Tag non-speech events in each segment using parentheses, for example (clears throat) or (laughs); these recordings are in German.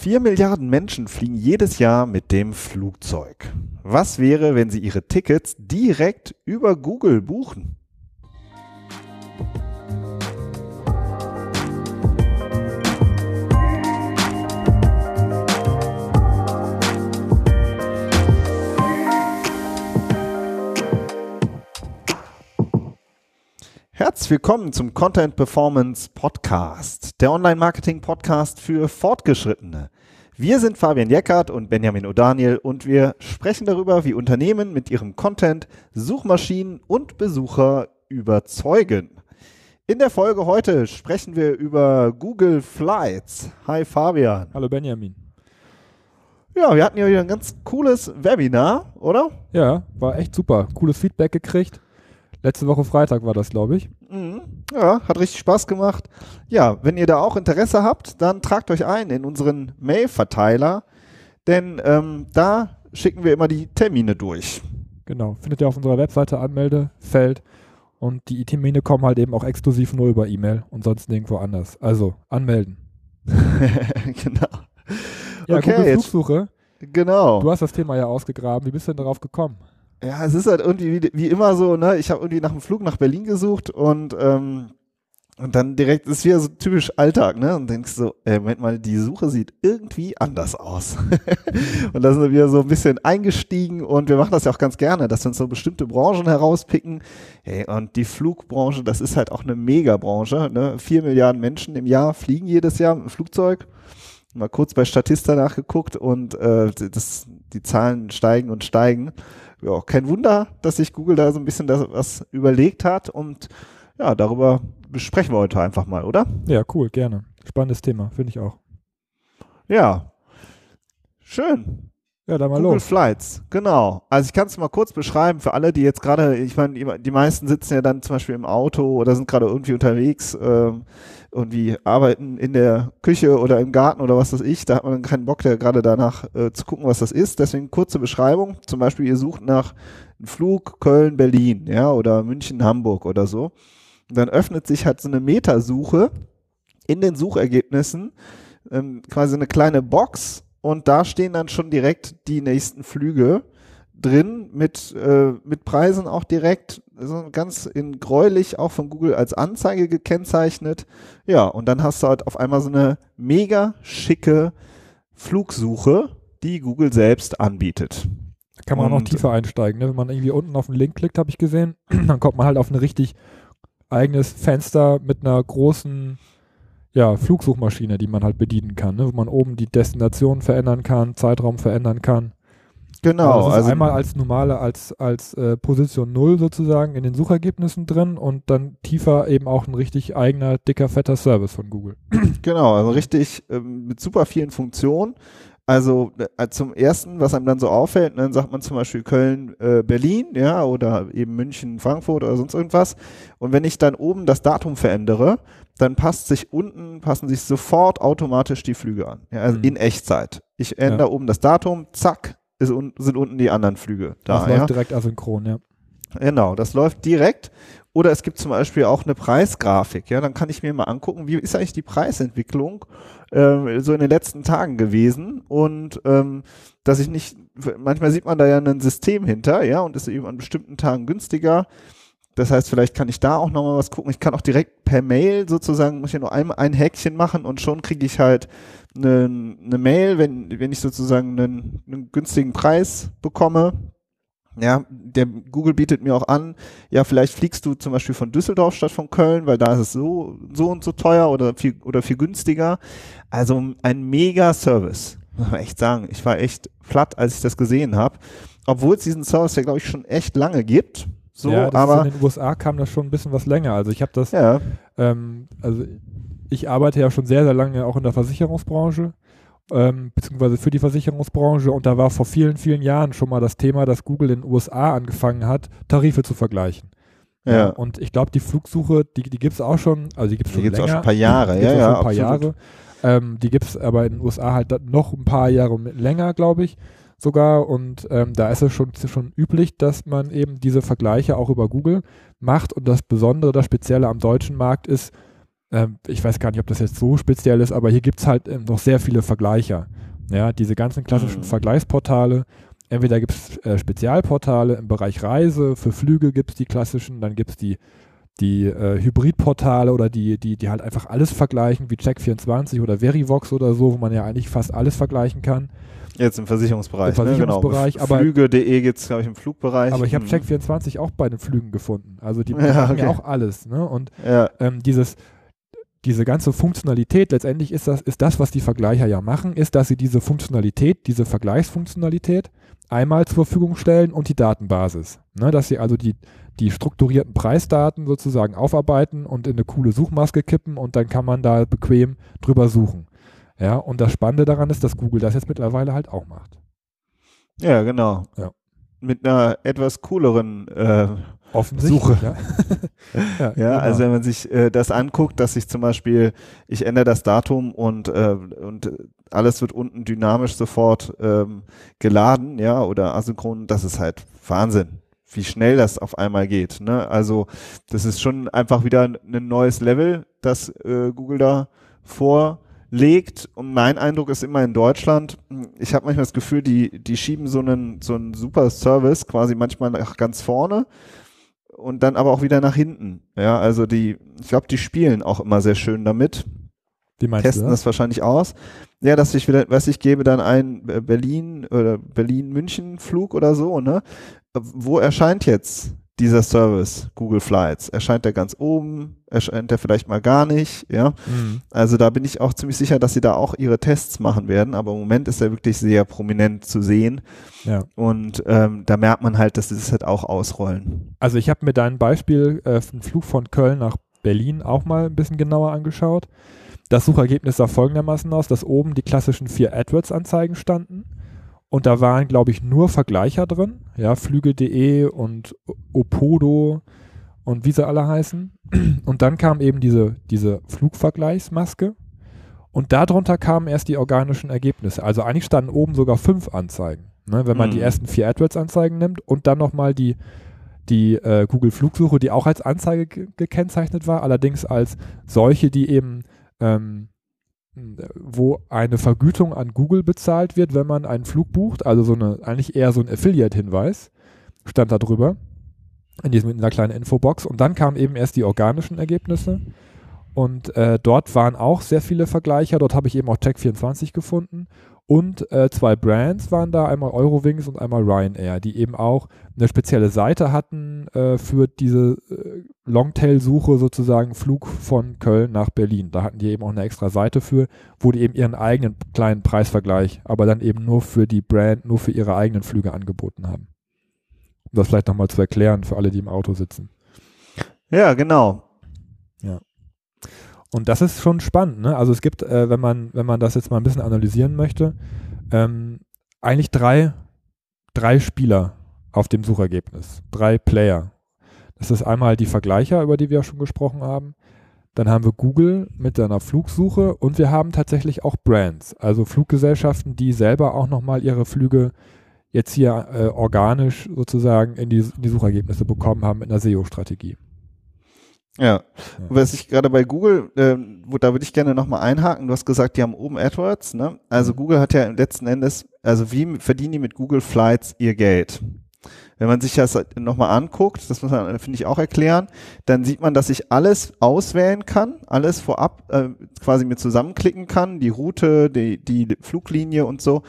Vier Milliarden Menschen fliegen jedes Jahr mit dem Flugzeug. Was wäre, wenn sie ihre Tickets direkt über Google buchen? Herzlich willkommen zum Content Performance Podcast, der Online-Marketing-Podcast für Fortgeschrittene. Wir sind Fabian Jeckert und Benjamin O'Daniel und wir sprechen darüber, wie Unternehmen mit ihrem Content Suchmaschinen und Besucher überzeugen. In der Folge heute sprechen wir über Google Flights. Hi Fabian. Hallo Benjamin. Ja, wir hatten ja wieder ein ganz cooles Webinar, oder? Ja, war echt super. Cooles Feedback gekriegt. Letzte Woche Freitag war das, glaube ich. Mhm. Ja, hat richtig Spaß gemacht. Ja, wenn ihr da auch Interesse habt, dann tragt euch ein in unseren Mail-Verteiler, denn ähm, da schicken wir immer die Termine durch. Genau, findet ihr auf unserer Webseite Anmeldefeld und die Termine kommen halt eben auch exklusiv nur über E-Mail und sonst nirgendwo anders. Also anmelden. (laughs) genau. Ja, okay, Google jetzt, Flugsuche. genau. Du hast das Thema ja ausgegraben. Wie bist du denn darauf gekommen? Ja, es ist halt irgendwie wie, wie immer so, ne? Ich habe irgendwie nach einem Flug nach Berlin gesucht und ähm, und dann direkt ist wieder so typisch Alltag, ne? Und denkst so, ey, Moment mal, die Suche sieht irgendwie anders aus. (laughs) und da sind wir so ein bisschen eingestiegen und wir machen das ja auch ganz gerne, dass wir uns so bestimmte Branchen herauspicken. Hey, und die Flugbranche, das ist halt auch eine Megabranche, ne? Vier Milliarden Menschen im Jahr fliegen jedes Jahr mit dem Flugzeug. Mal kurz bei Statista nachgeguckt und äh, das, die Zahlen steigen und steigen ja, kein Wunder, dass sich Google da so ein bisschen das, was überlegt hat und ja, darüber besprechen wir heute einfach mal, oder? Ja, cool, gerne. Spannendes Thema, finde ich auch. Ja. Schön. Ja, dann mal Google los. Flights, genau. Also ich kann es mal kurz beschreiben für alle, die jetzt gerade, ich meine, die, meisten sitzen ja dann zum Beispiel im Auto oder sind gerade irgendwie unterwegs, ähm, irgendwie arbeiten in der Küche oder im Garten oder was weiß ich. Da hat man dann keinen Bock, da gerade danach äh, zu gucken, was das ist. Deswegen kurze Beschreibung. Zum Beispiel, ihr sucht nach einem Flug Köln-Berlin, ja, oder München-Hamburg oder so. Und dann öffnet sich halt so eine Metasuche in den Suchergebnissen, ähm, quasi eine kleine Box und da stehen dann schon direkt die nächsten Flüge drin mit, äh, mit Preisen auch direkt, so ganz in gräulich auch von Google als Anzeige gekennzeichnet. Ja, und dann hast du halt auf einmal so eine mega schicke Flugsuche, die Google selbst anbietet. Kann man auch noch Und- tiefer einsteigen. Ne? Wenn man irgendwie unten auf den Link klickt, habe ich gesehen, (clears throat) dann kommt man halt auf ein richtig eigenes Fenster mit einer großen ja, Flugsuchmaschine, die man halt bedienen kann, ne? wo man oben die Destination verändern kann, Zeitraum verändern kann. Genau, Also also einmal als normale, als, als äh, Position 0 sozusagen in den Suchergebnissen drin und dann tiefer eben auch ein richtig eigener, dicker, fetter Service von Google. (clears throat) Genau, also richtig ähm, mit super vielen Funktionen. Also äh, zum ersten, was einem dann so auffällt, ne, dann sagt man zum Beispiel Köln, äh, Berlin, ja, oder eben München, Frankfurt oder sonst irgendwas. Und wenn ich dann oben das Datum verändere, dann passt sich unten, passen sich sofort automatisch die Flüge an. Ja, also Mhm. in Echtzeit. Ich ändere oben das Datum, zack, ist sind unten die anderen Flüge da. das ja? läuft direkt asynchron, ja. Genau, das läuft direkt. Oder es gibt zum Beispiel auch eine Preisgrafik. Ja, dann kann ich mir mal angucken, wie ist eigentlich die Preisentwicklung ähm, so in den letzten Tagen gewesen und ähm, dass ich nicht, manchmal sieht man da ja ein System hinter, ja, und ist eben an bestimmten Tagen günstiger. Das heißt, vielleicht kann ich da auch nochmal was gucken. Ich kann auch direkt per Mail sozusagen, muss ich nur ein, ein Häkchen machen und schon kriege ich halt eine, eine Mail, wenn, wenn ich sozusagen einen, einen günstigen Preis bekomme. Ja, der Google bietet mir auch an, ja, vielleicht fliegst du zum Beispiel von Düsseldorf statt von Köln, weil da ist es so, so und so teuer oder viel, oder viel günstiger. Also ein mega Service. Muss man echt sagen. Ich war echt platt, als ich das gesehen habe. Obwohl es diesen Service ja, glaube ich, schon echt lange gibt. So, ja, aber in den USA kam das schon ein bisschen was länger. Also ich habe das, ja, ähm, also ich arbeite ja schon sehr, sehr lange auch in der Versicherungsbranche, ähm, beziehungsweise für die Versicherungsbranche und da war vor vielen, vielen Jahren schon mal das Thema, dass Google in den USA angefangen hat, Tarife zu vergleichen. ja. Und ich glaube, die Flugsuche, die, die gibt es auch schon, also die gibt es Die schon gibt es auch länger. schon ein paar Jahre. Die Ja, gibt's ja, ein paar absolut. Jahre. Ähm, die gibt es aber in den USA halt noch ein paar Jahre länger, glaube ich, sogar. Und ähm, da ist es schon, schon üblich, dass man eben diese Vergleiche auch über Google macht. Und das Besondere, das Spezielle am deutschen Markt ist, ähm, ich weiß gar nicht, ob das jetzt so speziell ist, aber hier gibt es halt ähm, noch sehr viele Vergleicher. Ja, diese ganzen klassischen Mhm. Vergleichsportale. Entweder gibt es äh, Spezialportale im Bereich Reise, für Flüge gibt es die klassischen, dann gibt es die, die äh, Hybridportale oder die, die, die halt einfach alles vergleichen, wie Check24 oder Verivox oder so, wo man ja eigentlich fast alles vergleichen kann. Jetzt im Versicherungsbereich. Im Versicherungsbereich, ne? aber- Flüge.de gibt es, glaube ich, im Flugbereich. Aber ich habe Mhm. Check24 auch bei den Flügen gefunden. Also die (laughs) Ja, machen okay. ja auch alles. Ne? Und Ja, ähm, dieses, diese ganze Funktionalität, letztendlich ist das, ist das, was die Vergleicher ja machen, ist, dass sie diese Funktionalität, diese Vergleichsfunktionalität einmal zur Verfügung stellen und die Datenbasis. Ne? Dass sie also die, die strukturierten Preisdaten sozusagen aufarbeiten und in eine coole Suchmaske kippen und dann kann man da bequem drüber suchen. Ja, und das Spannende daran ist, dass Google das jetzt mittlerweile halt auch macht. ja, genau. Ja. Mit einer etwas cooleren äh. Suche. Ja, (laughs) ja, Ja, genau. also wenn man sich äh, das anguckt, dass ich zum Beispiel, ich ändere das Datum und, äh, und alles wird unten dynamisch sofort ähm, geladen, ja, oder asynchron, das ist halt Wahnsinn, wie schnell das auf einmal geht. Ne? Also das ist schon einfach wieder ein neues Level, das äh, Google da vorlegt. Und mein Eindruck ist immer in Deutschland, ich habe manchmal das Gefühl, die, die schieben so einen, so einen super Service quasi manchmal nach ganz vorne und dann aber auch wieder nach hinten. Ja, also die, ich glaube, die spielen auch immer sehr schön damit, Wie meinst testen du das wahrscheinlich aus. Ja, dass ich wieder, was ich gebe dann ein äh, Berlin oder Berlin-München-Flug oder so, ne? Wo erscheint jetzt dieser Service Google Flights? Erscheint der ganz oben? Erscheint der vielleicht mal gar nicht? Ja, Mhm. also da bin ich auch ziemlich sicher, dass sie da auch ihre Tests machen werden, aber im Moment ist er wirklich sehr prominent zu sehen Ja. und ähm, da merkt man halt, dass sie das halt auch ausrollen. Also ich habe mir dein Beispiel, äh, einen Flug von Köln nach Berlin auch mal ein bisschen genauer angeschaut. Das Suchergebnis sah folgendermaßen aus, dass oben die klassischen vier AdWords-Anzeigen standen und da waren, glaube ich, nur Vergleicher drin, ja, Flüge.de und Opodo und wie sie alle heißen. Und dann kam eben diese, diese Flugvergleichsmaske und darunter kamen erst die organischen Ergebnisse. Also eigentlich standen oben sogar fünf Anzeigen, ne, wenn man die Mhm. ersten vier AdWords-Anzeigen nimmt und dann nochmal die die äh, Google Flugsuche, die auch als Anzeige ge gekennzeichnet war, allerdings als solche, die eben, ähm, wo eine Vergütung an Google bezahlt wird, wenn man einen Flug bucht, also so eine, eigentlich eher so ein Affiliate-Hinweis, stand da drüber, in, diesem, in dieser kleinen Infobox. Und dann kamen eben erst die organischen Ergebnisse. Und äh, dort waren auch sehr viele Vergleicher. Dort habe ich eben auch Check24 gefunden. Und äh, zwei Brands waren da, einmal Eurowings und einmal Ryanair, die eben auch eine spezielle Seite hatten äh, für diese äh, Longtail-Suche sozusagen Flug von Köln nach Berlin. Da hatten die eben auch eine extra Seite für, wo die eben ihren eigenen kleinen Preisvergleich, aber dann eben nur für die Brand, nur für ihre eigenen Flüge angeboten haben. Um das vielleicht nochmal zu erklären für alle, die im Auto sitzen. Ja, genau. Und das ist schon spannend, ne? Also es gibt, äh, wenn man, wenn man das jetzt mal ein bisschen analysieren möchte, ähm, eigentlich drei, drei Spieler auf dem Suchergebnis, drei Player. Das ist einmal die Vergleicher, über die wir schon gesprochen haben. Dann haben wir Google mit seiner Flugsuche und wir haben tatsächlich auch Brands, also Fluggesellschaften, die selber auch nochmal ihre Flüge jetzt hier äh, organisch sozusagen in die, in die Suchergebnisse bekommen haben mit einer SEO-Strategie. Ja. Was ich gerade bei Google, ähm, wo, da würde ich gerne nochmal einhaken. Du hast gesagt, die haben oben AdWords, ne? Also Mhm. Google hat ja letzten Endes, also wie verdienen die mit Google Flights ihr Geld? Wenn man sich das nochmal anguckt, das muss man, finde ich, auch erklären, dann sieht man, dass ich alles auswählen kann, alles vorab äh, quasi mir zusammenklicken kann, die Route, die, die Fluglinie und so.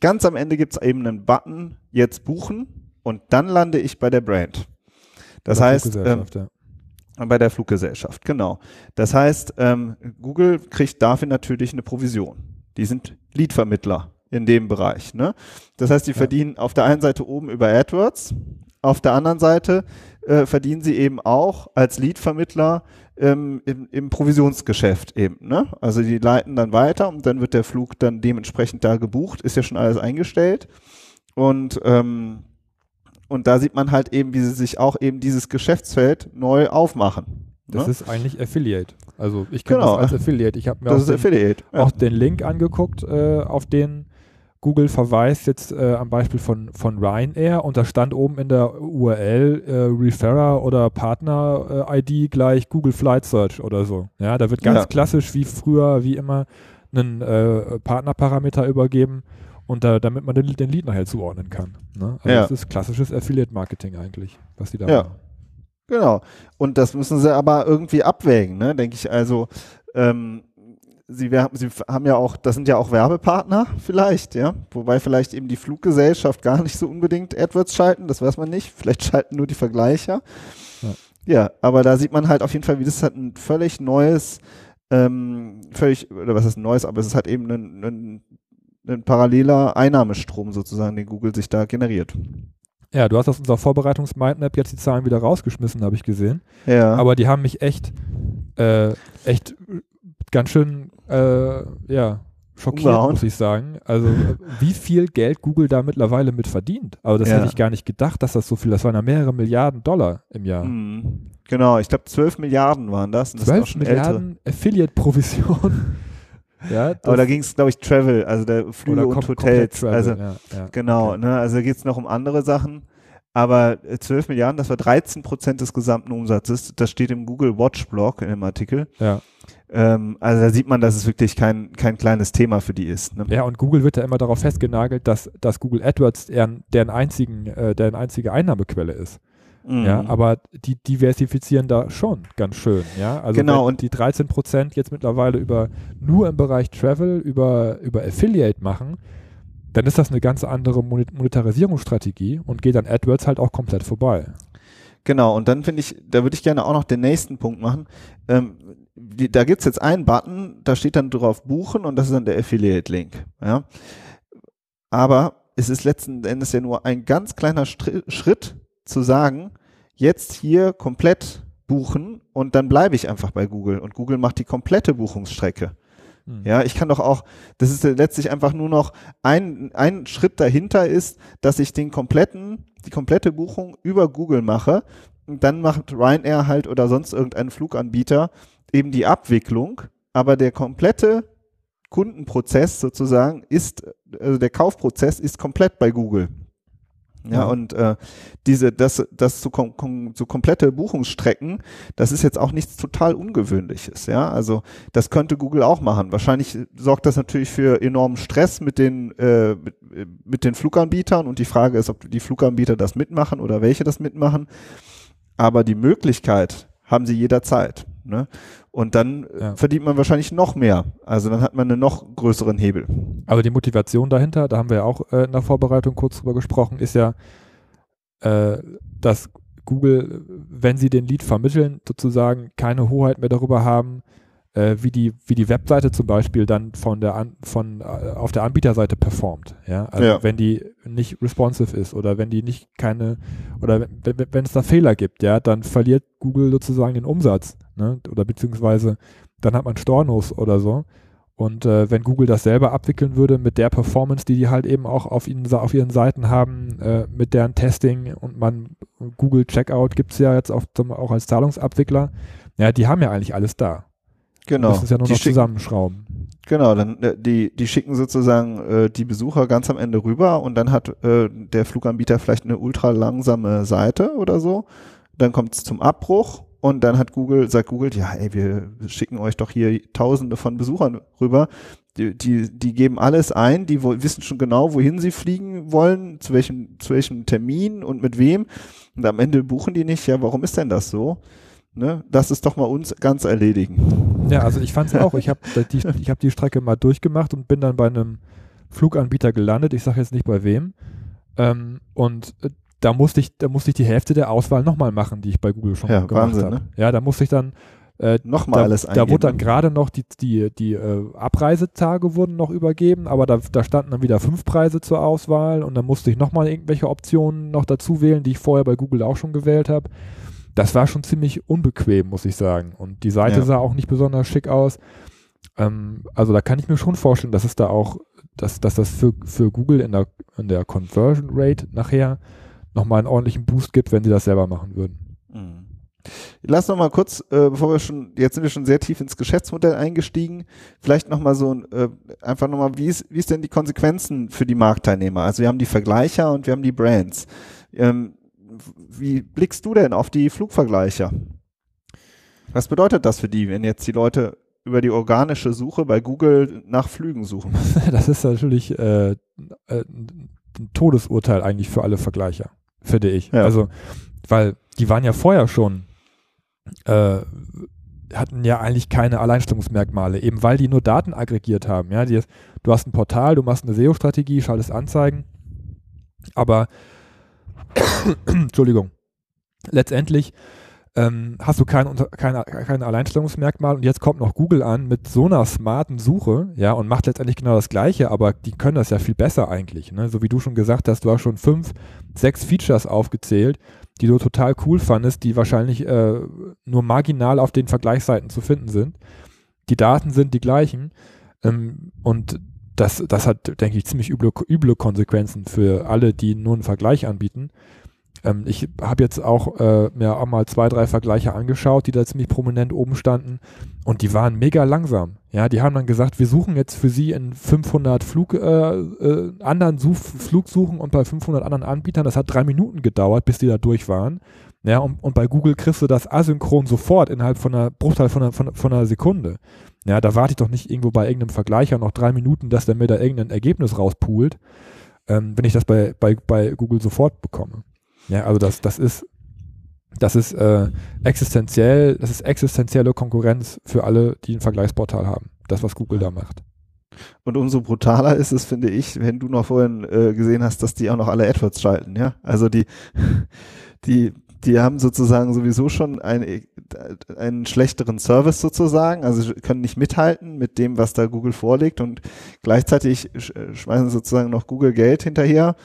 Ganz am Ende gibt es eben einen Button, jetzt buchen und dann lande ich bei der Brand. Das heißt, ähm, ja. Bei der Fluggesellschaft, genau. Das heißt, ähm, Google kriegt dafür natürlich eine Provision. Die sind Leadvermittler in dem Bereich. Ne? Das heißt, die Ja. verdienen auf der einen Seite oben über AdWords, auf der anderen Seite äh, verdienen sie eben auch als Leadvermittler ähm, im, im Provisionsgeschäft eben. Ne? Also die leiten dann weiter und dann wird der Flug dann dementsprechend da gebucht, ist ja schon alles eingestellt. Und ähm, und da sieht man halt eben, wie sie sich auch eben dieses Geschäftsfeld neu aufmachen. Das ne? ist eigentlich Affiliate. Also ich kenne Genau. das als Affiliate. Ich habe mir auch, den. Ja. auch den Link angeguckt, äh, auf den Google verweist jetzt äh, am Beispiel von, von Ryanair und da stand oben in der URL äh, Referrer oder Partner-ID äh, gleich Google Flight Search oder so. Ja, da wird ganz ja. klassisch wie früher, wie immer, einen äh, Partnerparameter übergeben und da, damit man den, den Lead nachher zuordnen kann. Ne? Also ja. das ist klassisches Affiliate-Marketing eigentlich, was die da ja. machen. Genau. Und das müssen sie aber irgendwie abwägen, ne? denke ich. Also ähm, Sie, Sie, haben ja auch, das sind ja auch Werbepartner vielleicht, ja, wobei vielleicht eben die Fluggesellschaft gar nicht so unbedingt AdWords schalten, das weiß man nicht, vielleicht schalten nur die Vergleicher. Ja, ja aber da sieht man halt auf jeden Fall, wie das halt ein völlig neues, ähm, völlig, oder was ist neues, aber es ist halt eben ein, ein, ein paralleler Einnahmestrom sozusagen, den Google sich da generiert. Ja, du hast aus unserer Vorbereitungs-Mindmap jetzt die Zahlen wieder rausgeschmissen, habe ich gesehen. Ja. Aber die haben mich echt, äh, echt ganz schön, äh, ja, schockiert, Umgehauen. muss ich sagen. Also, wie viel Geld Google da mittlerweile mit verdient. Aber das ja. hätte ich gar nicht gedacht, dass das so viel, das waren ja mehrere Milliarden Dollar im Jahr. Mhm. Genau, ich glaube 12 Milliarden waren das. 12 Milliarden Affiliate-Provision. Ja, aber da ging es, glaube ich, Travel, also der Flüge und Hotels. Travel, also ja, ja, genau, okay. ne, also da geht es noch um andere Sachen. Aber 12 äh, Milliarden, das war 13 Prozent des gesamten Umsatzes. Das steht im Google Watch Blog in dem Artikel. Ja. Ähm, also da sieht man, dass es wirklich kein, kein kleines Thema für die ist. Ne? Ja, und Google wird ja immer darauf festgenagelt, dass, dass Google AdWords deren, deren, einzigen, äh, deren einzige Einnahmequelle ist. Mhm. Ja, aber die diversifizieren da schon ganz schön, ja. Also genau, und die 13 Prozent jetzt mittlerweile über nur im Bereich Travel, über, über Affiliate machen, dann ist das eine ganz andere Monetarisierungsstrategie und geht an AdWords halt auch komplett vorbei. Genau, und dann finde ich, da würde ich gerne auch noch den nächsten Punkt machen. Ähm, die, da gibt's jetzt einen Button, da steht dann drauf Buchen und das ist dann der Affiliate-Link. Ja? Aber es ist letzten Endes ja nur ein ganz kleiner Schritt zu sagen, jetzt hier komplett buchen und dann bleibe ich einfach bei Google und Google macht die komplette Buchungsstrecke. Hm. Ja, ich kann doch auch, das ist letztlich einfach nur noch ein, ein Schritt dahinter ist, dass ich den kompletten, die komplette Buchung über Google mache und dann macht Ryanair halt oder sonst irgendein Fluganbieter eben die Abwicklung, aber der komplette Kundenprozess sozusagen ist, also der Kaufprozess ist komplett bei Google. Ja, ja, und äh, diese, das, das so, kom so komplette Buchungsstrecken, das ist jetzt auch nichts total Ungewöhnliches, ja. Also das könnte Google auch machen. Wahrscheinlich sorgt das natürlich für enormen Stress mit den, äh, mit, mit den Fluganbietern und die Frage ist, ob die Fluganbieter das mitmachen oder welche das mitmachen. Aber die Möglichkeit haben sie jederzeit. Ne? Und dann äh, ja. verdient man wahrscheinlich noch mehr. Also dann hat man einen noch größeren Hebel. Aber die Motivation dahinter, da haben wir ja auch äh, in der Vorbereitung kurz drüber gesprochen, ist ja, äh, dass Google, wenn sie den Lead vermitteln, sozusagen keine Hoheit mehr darüber haben, äh, wie, die, wie die Webseite zum Beispiel dann von der An, von, äh, auf der Anbieterseite performt. Ja? Also ja. wenn die nicht responsive ist oder wenn die nicht keine, oder wenn, wenn es da Fehler gibt, ja, dann verliert Google sozusagen den Umsatz. Ne? Oder beziehungsweise dann hat man Stornos oder so. Und äh, wenn Google das selber abwickeln würde mit der Performance, die die halt eben auch auf, ihnen, auf ihren Seiten haben, äh, mit deren Testing und man Google Checkout gibt es ja jetzt auch, auch als Zahlungsabwickler, ja, die haben ja eigentlich alles da. Genau. Das ist ja nur die noch zusammenschrauben. Genau, dann äh, die, die schicken sozusagen äh, die Besucher ganz am Ende rüber und dann hat äh, der Fluganbieter vielleicht eine ultra langsame Seite oder so. Dann kommt es zum Abbruch und dann hat Google, sagt Google, ja, ey, wir schicken euch doch hier tausende von Besuchern rüber. Die, die, die geben alles ein, die wissen schon genau, wohin sie fliegen wollen, zu welchem, zu welchem Termin und mit wem. Und am Ende buchen die nicht. Ja, warum ist denn das so? Ne? Lass es doch mal uns ganz erledigen. Ja, also ich fand es auch. Ich habe (laughs) die, ich hab die Strecke mal durchgemacht und bin dann bei einem Fluganbieter gelandet. Ich sage jetzt nicht bei wem. Ähm, und äh, da musste ich, da musste ich die Hälfte der Auswahl nochmal machen, die ich bei Google schon ja, gemacht habe. Ne? Ja, da musste ich dann äh, nochmal alles eingeben. Da wurde dann gerade noch die, die, die äh, Abreisetage wurden noch übergeben, aber da, da standen dann wieder fünf Preise zur Auswahl und dann musste ich nochmal irgendwelche Optionen noch dazu wählen, die ich vorher bei Google auch schon gewählt habe das war schon ziemlich unbequem, muss ich sagen. Und die Seite ja. sah auch nicht besonders schick aus. Ähm, also da kann ich mir schon vorstellen, dass es da auch, dass, dass das für, für Google in der, in der Conversion Rate nachher nochmal einen ordentlichen Boost gibt, wenn sie das selber machen würden. Mhm. Lass noch mal kurz, äh, bevor wir schon, jetzt sind wir schon sehr tief ins Geschäftsmodell eingestiegen, vielleicht noch mal so äh, einfach noch mal, wie ist, wie ist denn die Konsequenzen für die Marktteilnehmer? Also wir haben die Vergleicher und wir haben die Brands. Ähm, wie blickst du denn auf die Flugvergleicher? Was bedeutet das für die, wenn jetzt die Leute über die organische Suche bei Google nach Flügen suchen? (laughs) Das ist natürlich äh, äh, ein Todesurteil eigentlich für alle Vergleicher, finde ich. Ja. Also, weil die waren ja vorher schon äh, hatten ja eigentlich keine Alleinstellungsmerkmale, eben weil die nur Daten aggregiert haben. Ja, die, du hast ein Portal, du machst eine SEO-Strategie, schaltest Anzeigen, aber (coughs) Entschuldigung, letztendlich ähm, hast du kein, kein, kein Alleinstellungsmerkmal und jetzt kommt noch Google an mit so einer smarten Suche, ja, und macht letztendlich genau das Gleiche, aber die können das ja viel besser eigentlich, ne? So wie du schon gesagt hast, du hast schon fünf, sechs Features aufgezählt, die du total cool fandest, die wahrscheinlich äh, nur marginal auf den Vergleichsseiten zu finden sind. Die Daten sind die gleichen ähm, und das, das hat, denke ich, ziemlich üble, üble Konsequenzen für alle, die nur einen Vergleich anbieten. Ähm, ich habe jetzt auch äh, mir auch mal zwei, drei Vergleiche angeschaut, die da ziemlich prominent oben standen und die waren mega langsam. Ja, die haben dann gesagt, wir suchen jetzt für sie in 500 Flug, äh, äh, anderen Such Flugsuchen und bei 500 anderen Anbietern. Das hat drei Minuten gedauert, bis die da durch waren. Ja, und, und bei Google kriegst du das asynchron sofort innerhalb von einer Bruchteil von einer, von, von einer Sekunde. Ja, da warte ich doch nicht irgendwo bei irgendeinem Vergleicher noch drei Minuten, dass der mir da irgendein Ergebnis rauspoolt, ähm, wenn ich das bei, bei, bei Google sofort bekomme. Ja, also das, das ist, das ist äh, existenziell, das ist existenzielle Konkurrenz für alle, die ein Vergleichsportal haben. Das, was Google da macht. Und umso brutaler ist es, finde ich, wenn du noch vorhin äh, gesehen hast, dass die auch noch alle AdWords schalten, ja. Also die, (laughs) die, die haben sozusagen sowieso schon ein, einen schlechteren Service sozusagen, also können nicht mithalten mit dem, was da Google vorlegt und gleichzeitig sch schmeißen sozusagen noch Google Geld hinterher,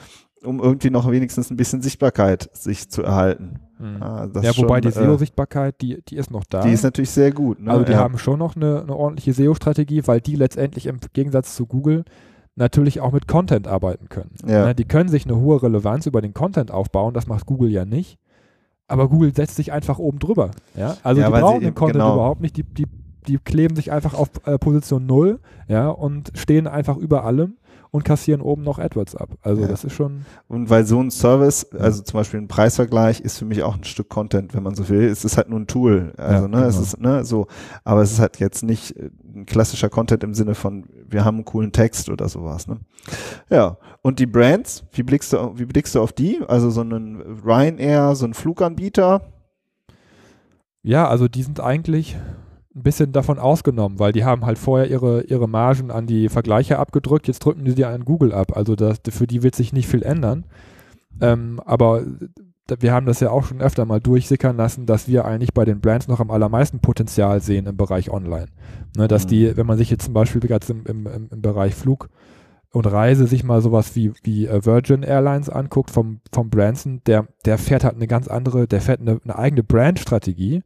um irgendwie noch wenigstens ein bisschen Sichtbarkeit sich zu erhalten. Ah, das ja, wobei schon, die äh, SEO-Sichtbarkeit, die, die ist noch da. Die ist natürlich sehr gut. Ne? also die ja. haben schon noch eine, eine ordentliche SEO-Strategie, weil die letztendlich im Gegensatz zu Google natürlich auch mit Content arbeiten können. Ja. Ne, Die können sich eine hohe Relevanz über den Content aufbauen, das macht Google ja nicht. Aber Google setzt sich einfach oben drüber. Ja? Also Ja, die brauchen den Content genau. überhaupt nicht, die, die, die kleben sich einfach auf äh, Position 0 ja, und stehen einfach über allem und kassieren oben noch AdWords ab. Also Ja. das ist schon, Und weil so ein Service, also zum Beispiel ein Preisvergleich, ist für mich auch ein Stück Content, wenn man so will. Es ist halt nur ein Tool. Also, Ja, ne, es genau. ist, ne, so. Aber es ist halt jetzt nicht äh, ein klassischer Content im Sinne von, wir haben einen coolen Text oder sowas, ne. Ja. Und die Brands, wie blickst du, wie blickst du auf die? Also so einen Ryanair, so ein Fluganbieter. ja, also die sind eigentlich ein bisschen davon ausgenommen, weil die haben halt vorher ihre, ihre Margen an die Vergleiche abgedrückt, jetzt drücken die die an Google ab. Also das, für die wird sich nicht viel ändern. Ähm, aber wir haben das ja auch schon öfter mal durchsickern lassen, dass wir eigentlich bei den Brands noch am allermeisten Potenzial sehen im Bereich Online. Ne, dass Mhm. die, wenn man sich jetzt zum Beispiel gerade im, im, im, im Bereich Flug und Reise sich mal sowas wie, wie äh, Virgin Airlines anguckt vom, vom Branson, der, der fährt halt eine ganz andere, der fährt eine, eine eigene Brandstrategie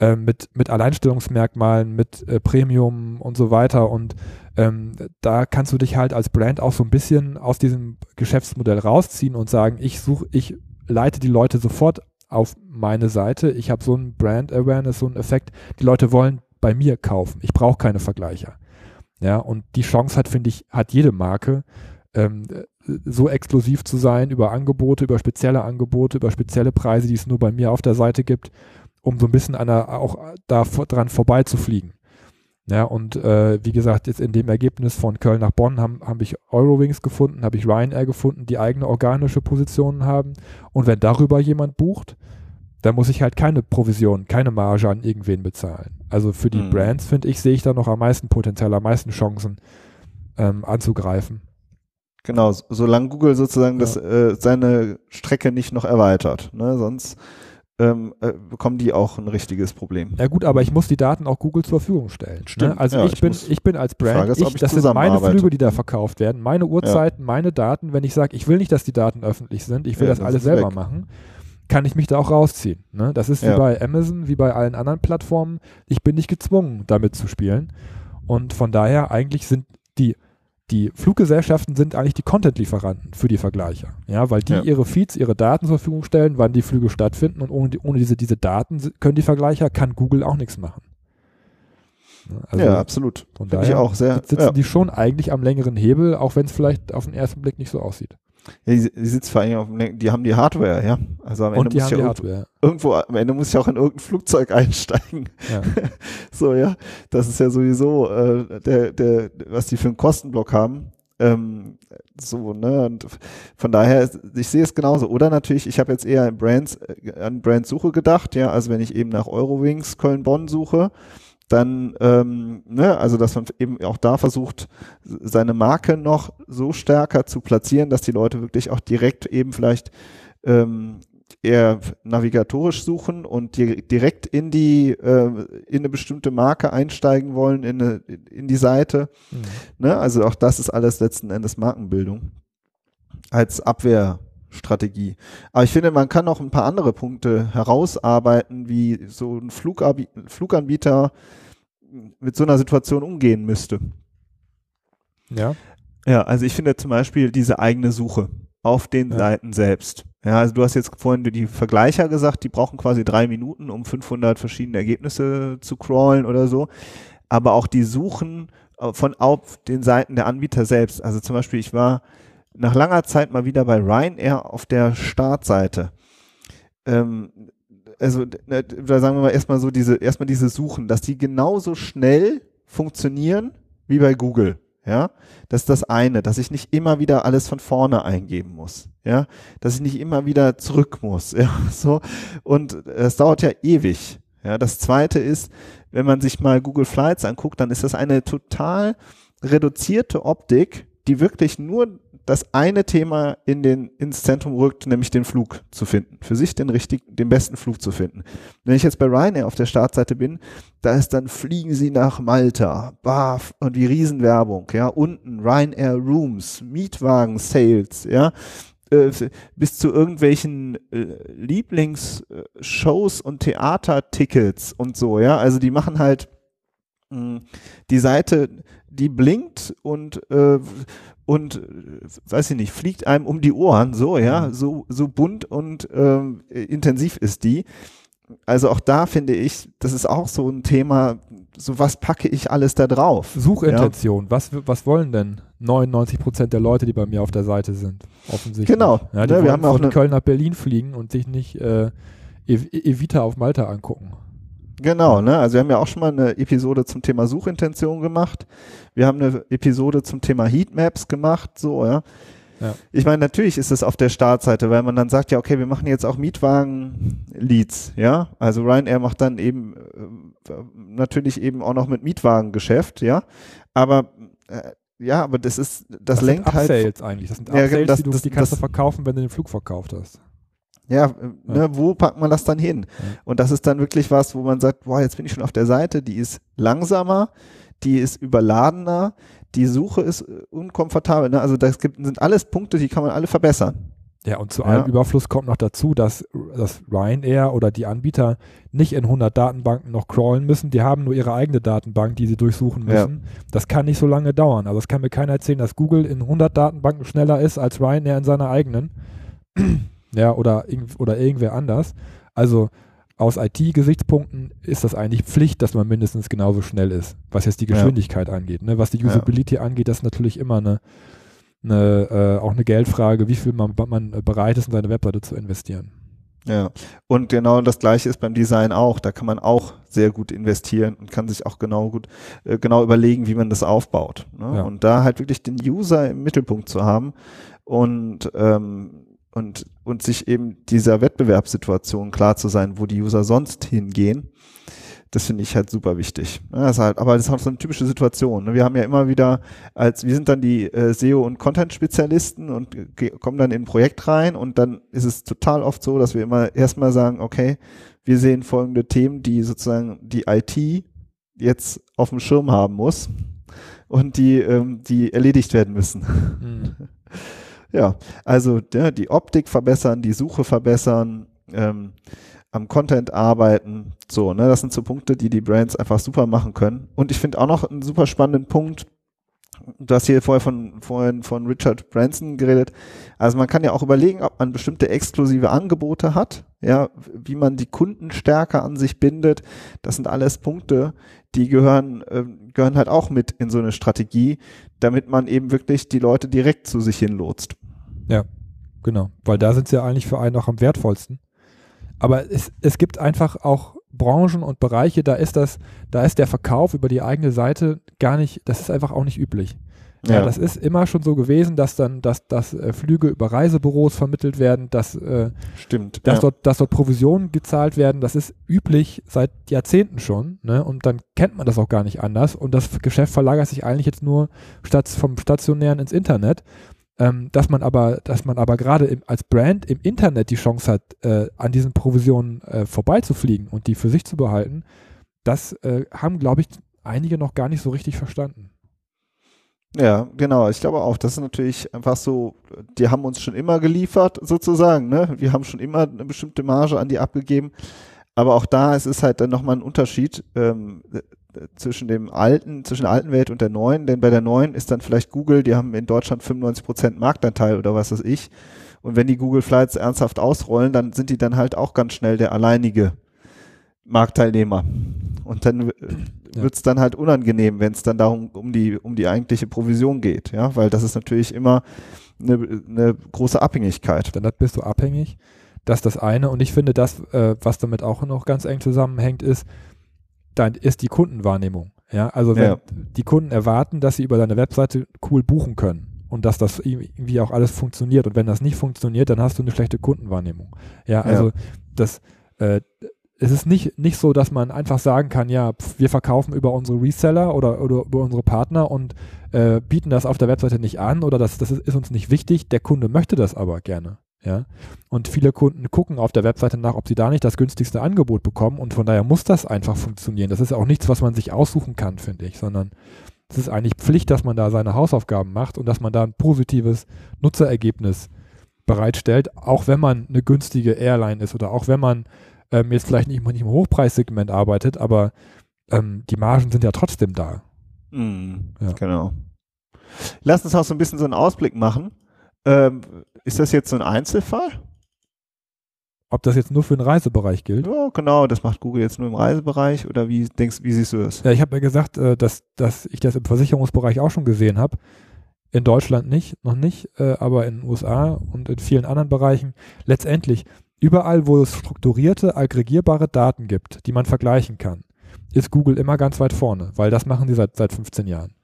äh, mit, mit Alleinstellungsmerkmalen, mit äh, Premium und so weiter. Und ähm, da kannst du dich halt als Brand auch so ein bisschen aus diesem Geschäftsmodell rausziehen und sagen, ich suche, ich leite die Leute sofort auf meine Seite, ich habe so einen Brand Awareness, so einen Effekt, die Leute wollen bei mir kaufen, ich brauche keine Vergleicher. Ja, und die Chance hat, finde ich, hat jede Marke, ähm, so exklusiv zu sein über Angebote, über spezielle Angebote, über spezielle Preise, die es nur bei mir auf der Seite gibt, um so ein bisschen an der, auch da vor- dran vorbeizufliegen. Ja, und äh, wie gesagt, jetzt in dem Ergebnis von Köln nach Bonn haben habe ich Eurowings gefunden, habe ich Ryanair gefunden, die eigene organische Positionen haben. Und wenn darüber jemand bucht, dann muss ich halt keine Provision, keine Marge an irgendwen bezahlen. Also für die Mhm. Brands, finde ich, sehe ich da noch am meisten Potenzial, am meisten Chancen ähm, anzugreifen. Genau, so- solange Google sozusagen Ja. das, äh, seine Strecke nicht noch erweitert. Ne? Sonst ähm, äh, bekommen die auch ein richtiges Problem. Ja gut, aber ich muss die Daten auch Google zur Verfügung stellen. Stimmt, Ne? Also ja, ich, ich bin, ich bin als Brand, ist, ich, das sind meine. Flüge, die da verkauft werden, meine Uhrzeiten, meine Daten. Wenn ich sage, ich will nicht, dass die Daten öffentlich sind, ich will Ja, das das alles selber weg. machen, kann ich mich da auch rausziehen. Ne? Das ist Ja. wie bei Amazon, wie bei allen anderen Plattformen. Ich bin nicht gezwungen, damit zu spielen. Und von daher eigentlich sind die die Fluggesellschaften sind eigentlich die Content-Lieferanten für die Vergleicher. Ja, weil die Ja. ihre Feeds, ihre Daten zur Verfügung stellen, wann die Flüge stattfinden und ohne, die, ohne diese, diese Daten können die Vergleicher, kann Google auch nichts machen. Ja, Also ja, absolut. von ich auch sehr. sitzen Ja. die schon eigentlich am längeren Hebel, auch wenn es vielleicht auf den ersten Blick nicht so aussieht. Ja, die, die sitzt vor allem auf dem die haben die Hardware, ja. Also am Ende muss ja Hardware. irgendwo, am Ende muss ich auch in irgendein Flugzeug einsteigen. Ja. (laughs) So, ja. Das ist ja sowieso äh, der, der, was die für einen Kostenblock haben. Ähm, so, ne? Und von daher, ich sehe es genauso. Oder natürlich, ich habe jetzt eher an Brands, äh, an Brandsuche gedacht, ja. Also wenn ich eben nach Eurowings Köln-Bonn suche, dann, ähm, ne, also dass man eben auch da versucht, seine Marke noch so stärker zu platzieren, dass die Leute wirklich auch direkt eben vielleicht ähm, eher navigatorisch suchen und di direkt in die äh, in eine bestimmte Marke einsteigen wollen, in, eine, in die Seite. Mhm. Ne? Also auch das ist alles letzten Endes Markenbildung als Abwehrstrategie. Aber ich finde, man kann noch ein paar andere Punkte herausarbeiten, wie so ein Fluganbieter mit so einer Situation umgehen müsste. ja. Ja, also ich finde zum Beispiel diese eigene Suche auf den Ja. Seiten selbst. Ja, also du hast jetzt vorhin die Vergleicher gesagt, die brauchen quasi drei Minuten, um 500 verschiedene Ergebnisse zu crawlen oder so. Aber auch die Suchen äh, von auf den Seiten der Anbieter selbst. Also zum Beispiel, ich war nach langer Zeit mal wieder bei Ryanair auf der Startseite. Ähm, also ne, da sagen wir mal erstmal so diese, erstmal diese Suchen, dass die genauso schnell funktionieren wie bei Google. Ja, das ist das eine, dass ich nicht immer wieder alles von vorne eingeben muss. Ja, dass ich nicht immer wieder zurück muss. (laughs) Ja, so. Und es dauert ja ewig. Ja, das zweite ist, wenn man sich mal Google Flights anguckt, dann ist das eine total reduzierte Optik, die wirklich nur das eine Thema in den, ins Zentrum rückt, nämlich den Flug zu finden. Für sich den richtigen, den besten Flug zu finden. Wenn ich jetzt bei Ryanair auf der Startseite bin, da ist dann fliegen Sie nach Malta, baf, und die Riesenwerbung, ja, unten Ryanair Rooms, Mietwagen Sales, ja, äh, bis zu irgendwelchen äh, Lieblingsshows und Theatertickets und so, ja, also die machen halt mh, die Seite, die blinkt und äh, und äh, weiß ich nicht, fliegt einem um die Ohren, so, ja, so, so bunt und ähm, intensiv ist die. Also auch da finde ich, das ist auch so ein Thema, so was packe ich alles da drauf? Suchintention. Was, was wollen denn 99 Prozent der Leute, die bei mir auf der Seite sind? Offensichtlich. Genau. Ja, die Ja, wir haben auch von Köln nach Berlin fliegen und sich nicht äh, Ev Evita auf Malta angucken. Genau, ne? Also wir haben ja auch schon mal eine Episode zum Thema Suchintention gemacht. Wir haben eine Episode zum Thema Heatmaps gemacht, so, ja. Ja. Ich meine, natürlich ist es auf der Startseite, weil man dann sagt, ja, okay, wir machen jetzt auch Mietwagen-Leads, ja. Also Ryanair macht dann eben äh, natürlich eben auch noch mit Mietwagengeschäft, ja. Aber äh, ja, aber das ist, das, lenkt sind halt Upsales eigentlich. Das sind Ja, Upsales, das- die, du, das- die kannst das- du verkaufen, wenn du den Flug verkauft hast. Ja, äh, ne, wo packt man das dann hin? Und das ist dann wirklich was, wo man sagt, boah, jetzt bin ich schon auf der Seite, die ist langsamer, die ist überladener, die Suche ist äh, unkomfortabel. Ne? Also das gibt, sind alles Punkte, die kann man alle verbessern. Ja, und zu Ja. allem Überfluss kommt noch dazu, dass, dass Ryanair oder die Anbieter nicht in 100 Datenbanken noch crawlen müssen. Die haben nur ihre eigene Datenbank, die sie durchsuchen Ja. müssen. Das kann nicht so lange dauern. Also es kann mir keiner erzählen, dass Google in 100 Datenbanken schneller ist als Ryanair in seiner eigenen. Ja, oder, oder irgendwer anders. Also aus IT-Gesichtspunkten ist das eigentlich Pflicht, dass man mindestens genauso schnell ist, was jetzt die Ja. Geschwindigkeit angeht. Ne? Was die Ja. Usability angeht, das ist natürlich immer eine, eine, äh, auch eine Geldfrage, wie viel man, man bereit ist, in seine Webseite zu investieren. Ja. Und genau das gleiche ist beim Design auch. Da kann man auch sehr gut investieren und kann sich auch genau gut, äh, genau überlegen, wie man das aufbaut. Ne? Ja. Und da halt wirklich den User im Mittelpunkt zu haben und ähm, und, und sich eben dieser Wettbewerbssituation klar zu sein, wo die User sonst hingehen, das finde ich halt super wichtig. Das halt, aber das ist auch so eine typische Situation. Ne? Wir haben ja immer wieder, als wir sind dann die äh, SEO- und Content-Spezialisten und kommen dann in ein Projekt rein und dann ist es total oft so, dass wir immer erstmal sagen, okay, wir sehen folgende Themen, die sozusagen die IT jetzt auf dem Schirm haben muss und die, ähm, die erledigt werden müssen. Ja, also ja, die Optik verbessern, die Suche verbessern, ähm, am Content arbeiten, so, ne, das sind so Punkte, die die Brands einfach super machen können. Und ich finde auch noch einen super spannenden Punkt, Du hast hier vorher von, vorhin von Richard Branson geredet. Also man kann ja auch überlegen, ob man bestimmte exklusive Angebote hat, ja, wie man die Kunden stärker an sich bindet. Das sind alles Punkte, die gehören, äh, gehören halt auch mit in so eine Strategie, damit man eben wirklich die Leute direkt zu sich hin lotst. Ja, genau. Weil da sind sie ja eigentlich für einen auch am wertvollsten. Aber es, es gibt einfach auch Branchen und Bereiche, da ist das, da ist der Verkauf über die eigene Seite gar nicht, das ist einfach auch nicht üblich. Ja. ja das ist immer schon so gewesen, dass dann, dass, dass äh, Flüge über Reisebüros vermittelt werden, dass, äh, Stimmt, dass, ja. dort, dass dort Provisionen gezahlt werden. Das ist üblich seit Jahrzehnten schon. Ne? Und dann kennt man das auch gar nicht anders. Und das Geschäft verlagert sich eigentlich jetzt nur statt vom stationären ins Internet. Ähm, dass man aber, dass man aber gerade als Brand im Internet die Chance hat, äh, an diesen Provisionen äh, vorbeizufliegen und die für sich zu behalten, das äh, haben, glaube ich, einige noch gar nicht so richtig verstanden. Ja, genau. Ich glaube auch, das ist natürlich einfach so, die haben uns schon immer geliefert, sozusagen, ne? Wir haben schon immer eine bestimmte Marge an die abgegeben. Aber auch da ist es halt dann nochmal ein Unterschied. Ähm, zwischen dem alten, zwischen der alten Welt und der neuen, denn bei der neuen ist dann vielleicht Google, die haben in Deutschland 95 Prozent Marktanteil oder was weiß ich. Und wenn die Google Flights ernsthaft ausrollen, dann sind die dann halt auch ganz schnell der alleinige Marktteilnehmer. Und dann ja. wird es dann halt unangenehm, wenn es dann darum um die, um die eigentliche Provision geht, ja, weil das ist natürlich immer eine, eine große Abhängigkeit. Dann bist du abhängig. Das ist das eine. Und ich finde, das, äh, was damit auch noch ganz eng zusammenhängt, ist, dann ist die Kundenwahrnehmung. Ja, also wenn ja. die Kunden erwarten, dass sie über deine Webseite cool buchen können und dass das irgendwie auch alles funktioniert. Und wenn das nicht funktioniert, dann hast du eine schlechte Kundenwahrnehmung. Ja, also ja. das, äh, es ist nicht, nicht so, dass man einfach sagen kann, ja, wir verkaufen über unsere Reseller oder, oder über unsere Partner und äh, bieten das auf der Webseite nicht an oder das, das ist, ist uns nicht wichtig. Der Kunde möchte das aber gerne. Ja? Und viele Kunden gucken auf der Webseite nach, ob sie da nicht das günstigste Angebot bekommen und von daher muss das einfach funktionieren. Das ist auch nichts, was man sich aussuchen kann, finde ich, sondern es ist eigentlich Pflicht, dass man da seine Hausaufgaben macht und dass man da ein positives Nutzerergebnis bereitstellt, auch wenn man eine günstige Airline ist oder auch wenn man ähm, jetzt vielleicht nicht, nicht im Hochpreissegment arbeitet, aber ähm, die Margen sind ja trotzdem da. Mm, ja. Genau. Lass uns auch so ein bisschen so einen Ausblick machen. Ähm, ist das jetzt so ein Einzelfall? Ob das jetzt nur für den Reisebereich gilt? Ja, genau, das macht Google jetzt nur im Reisebereich oder wie denkst, wie siehst du das? Ja, ich habe ja gesagt, äh, dass, dass ich das im Versicherungsbereich auch schon gesehen habe. In Deutschland nicht, noch nicht, äh, aber in den USA und in vielen anderen Bereichen. Letztendlich, überall, wo es strukturierte, aggregierbare Daten gibt, die man vergleichen kann, ist Google immer ganz weit vorne, weil das machen sie seit, seit 15 Jahren.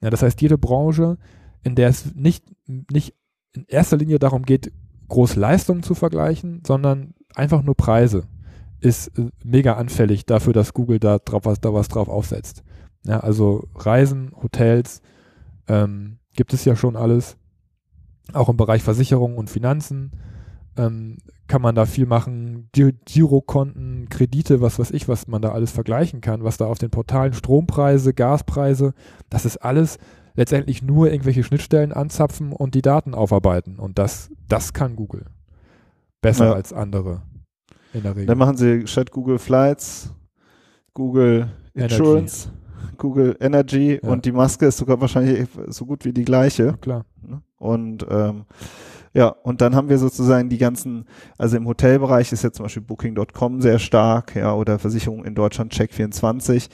Ja, das heißt, jede Branche, in der es nicht, nicht in erster Linie darum geht, groß Leistungen zu vergleichen, sondern einfach nur Preise, ist äh, mega anfällig dafür, dass Google da drauf was, da was drauf aufsetzt. Ja, also Reisen, Hotels, ähm, gibt es ja schon alles. Auch im Bereich Versicherung und Finanzen ähm, kann man da viel machen. Girokonten, Kredite, was weiß ich, was man da alles vergleichen kann, was da auf den Portalen, Strompreise, Gaspreise, das ist alles letztendlich nur irgendwelche Schnittstellen anzapfen und die Daten aufarbeiten. Und das, das kann Google. Besser ja. als andere in der Regel. Dann machen sie statt Google Flights, Google Insurance, Energy. Google Energy ja. und die Maske ist sogar wahrscheinlich so gut wie die gleiche. Ja, klar. Und ähm, ja, und dann haben wir sozusagen die ganzen, also im Hotelbereich ist jetzt zum Beispiel Booking.com sehr stark, ja, oder Versicherung in Deutschland Check24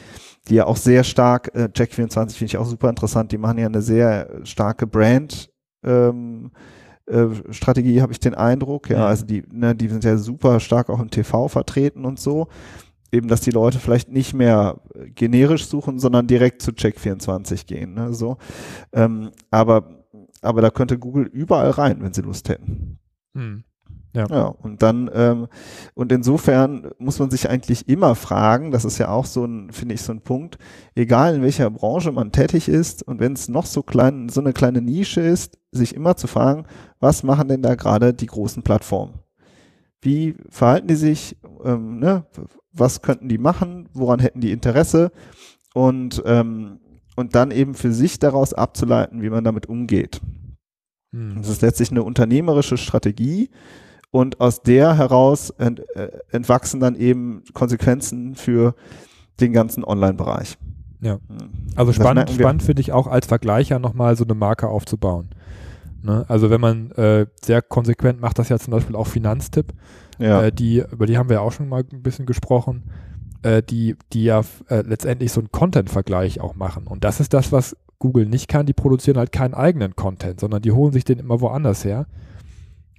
die ja auch sehr stark, äh, Jack24 finde ich auch super interessant, die machen ja eine sehr starke Brand, ähm, äh, Strategie, habe ich den Eindruck, ja, also die, ne, die sind ja super stark auch im TV vertreten und so. Eben, dass die Leute vielleicht nicht mehr generisch suchen, sondern direkt zu Check24 gehen, ne, so. Ähm, aber, aber da könnte Google überall rein, wenn sie Lust hätten. Hm. Ja. ja, und dann, ähm, und insofern muss man sich eigentlich immer fragen, das ist ja auch so ein, finde ich, so ein Punkt, egal in welcher Branche man tätig ist und wenn es noch so klein, so eine kleine Nische ist, sich immer zu fragen, was machen denn da gerade die großen Plattformen? Wie verhalten die sich? Ähm, ne? Was könnten die machen? Woran hätten die Interesse? Und, ähm, und dann eben für sich daraus abzuleiten, wie man damit umgeht. Hm. Das ist letztlich eine unternehmerische Strategie, und aus der heraus ent, äh, entwachsen dann eben Konsequenzen für den ganzen Online-Bereich. Ja. Hm. Also spannend, spannend finde ich auch als Vergleicher nochmal so eine Marke aufzubauen. Ne? Also wenn man äh, sehr konsequent macht, das ja zum Beispiel auch Finanztipp, Ja. äh, die, über die haben wir ja auch schon mal ein bisschen gesprochen, äh, die, die ja äh, letztendlich so einen Content-Vergleich auch machen. Und das ist das, was Google nicht kann. Die produzieren halt keinen eigenen Content, sondern die holen sich den immer woanders her.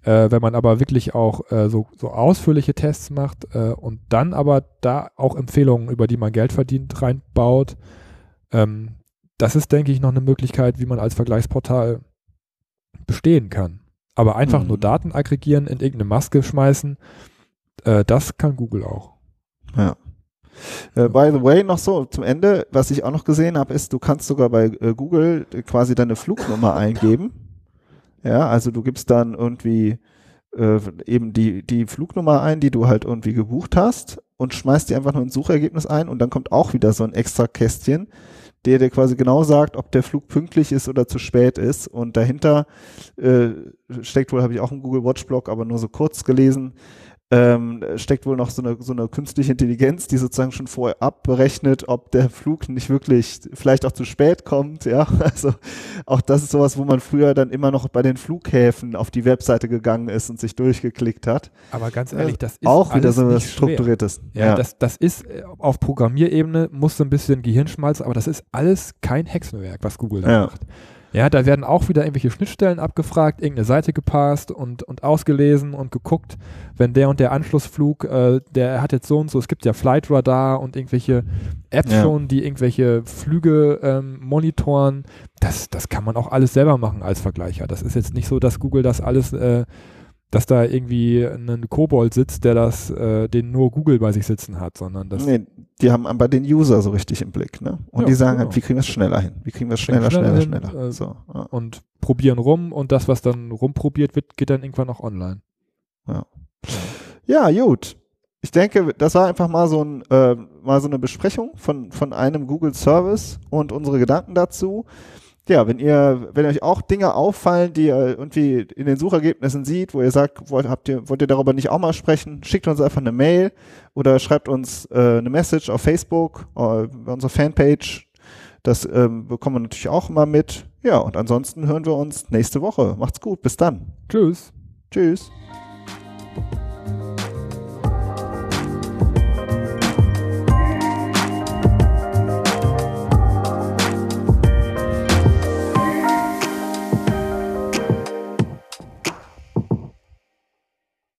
Äh, wenn man aber wirklich auch äh, so, so ausführliche Tests macht äh, und dann aber da auch Empfehlungen, über die man Geld verdient, reinbaut, ähm, das ist, denke ich, noch eine Möglichkeit, wie man als Vergleichsportal bestehen kann. Aber einfach Mhm. nur Daten aggregieren, in irgendeine Maske schmeißen, äh, das kann Google auch. Ja. Äh, by the way, noch so zum Ende, was ich auch noch gesehen habe, ist, du kannst sogar bei äh, Google äh, quasi deine Flugnummer (laughs) eingeben. Ja, also du gibst dann irgendwie äh, eben die, die Flugnummer ein, die du halt irgendwie gebucht hast und schmeißt die einfach nur ins Suchergebnis ein und dann kommt auch wieder so ein extra Kästchen, der dir quasi genau sagt, ob der Flug pünktlich ist oder zu spät ist. Und dahinter äh, steckt wohl, habe ich auch im Google Watch Blog, aber nur so kurz gelesen, ähm, steckt wohl noch so eine, so eine künstliche Intelligenz, die sozusagen schon vorher abberechnet, ob der Flug nicht wirklich vielleicht auch zu spät kommt, ja. (laughs) Also auch das ist sowas, wo man früher dann immer noch bei den Flughäfen auf die Webseite gegangen ist und sich durchgeklickt hat. Aber ganz ehrlich, das ist auch wieder so was. Strukturiertes. Ja, Das, das ist äh, auf Programmierebene, muss so ein bisschen Gehirnschmalz, aber das ist alles kein Hexenwerk, was Google da Ja. macht. Ja, da werden auch wieder irgendwelche Schnittstellen abgefragt, irgendeine Seite gepasst und, und ausgelesen und geguckt, wenn der und der Anschlussflug, äh, der hat jetzt so und so, es gibt ja Flight Radar und irgendwelche Apps Ja. schon, die irgendwelche Flüge ähm, monitoren. Das, das kann man auch alles selber machen als Vergleicher. Das ist jetzt nicht so, dass Google das alles, äh, dass da irgendwie ein Kobold sitzt, der das, äh, den nur Google bei sich sitzen hat, sondern das Nee, die haben aber den User so richtig im Blick, ne? Und Ja, die sagen genau. halt, wie kriegen wir es schneller hin? Wie kriegen wir es schneller, schneller schneller, hin, schneller? äh, so, ja. und probieren rum und das, was dann rumprobiert wird, geht dann irgendwann auch online. Ja, gut. Ich denke, das war einfach mal so ein, äh, mal so eine Besprechung von, von einem Google Service und unsere Gedanken dazu. Ja, wenn ihr, wenn euch auch Dinge auffallen, die ihr irgendwie in den Suchergebnissen sieht, wo ihr sagt, wollt, habt ihr, wollt ihr darüber nicht auch mal sprechen, schickt uns einfach eine Mail oder schreibt uns äh, eine Message auf Facebook, äh, bei unserer Fanpage. Das ähm, bekommen wir natürlich auch immer mit. Ja, und ansonsten hören wir uns nächste Woche. Macht's gut. Bis dann. Tschüss. Tschüss.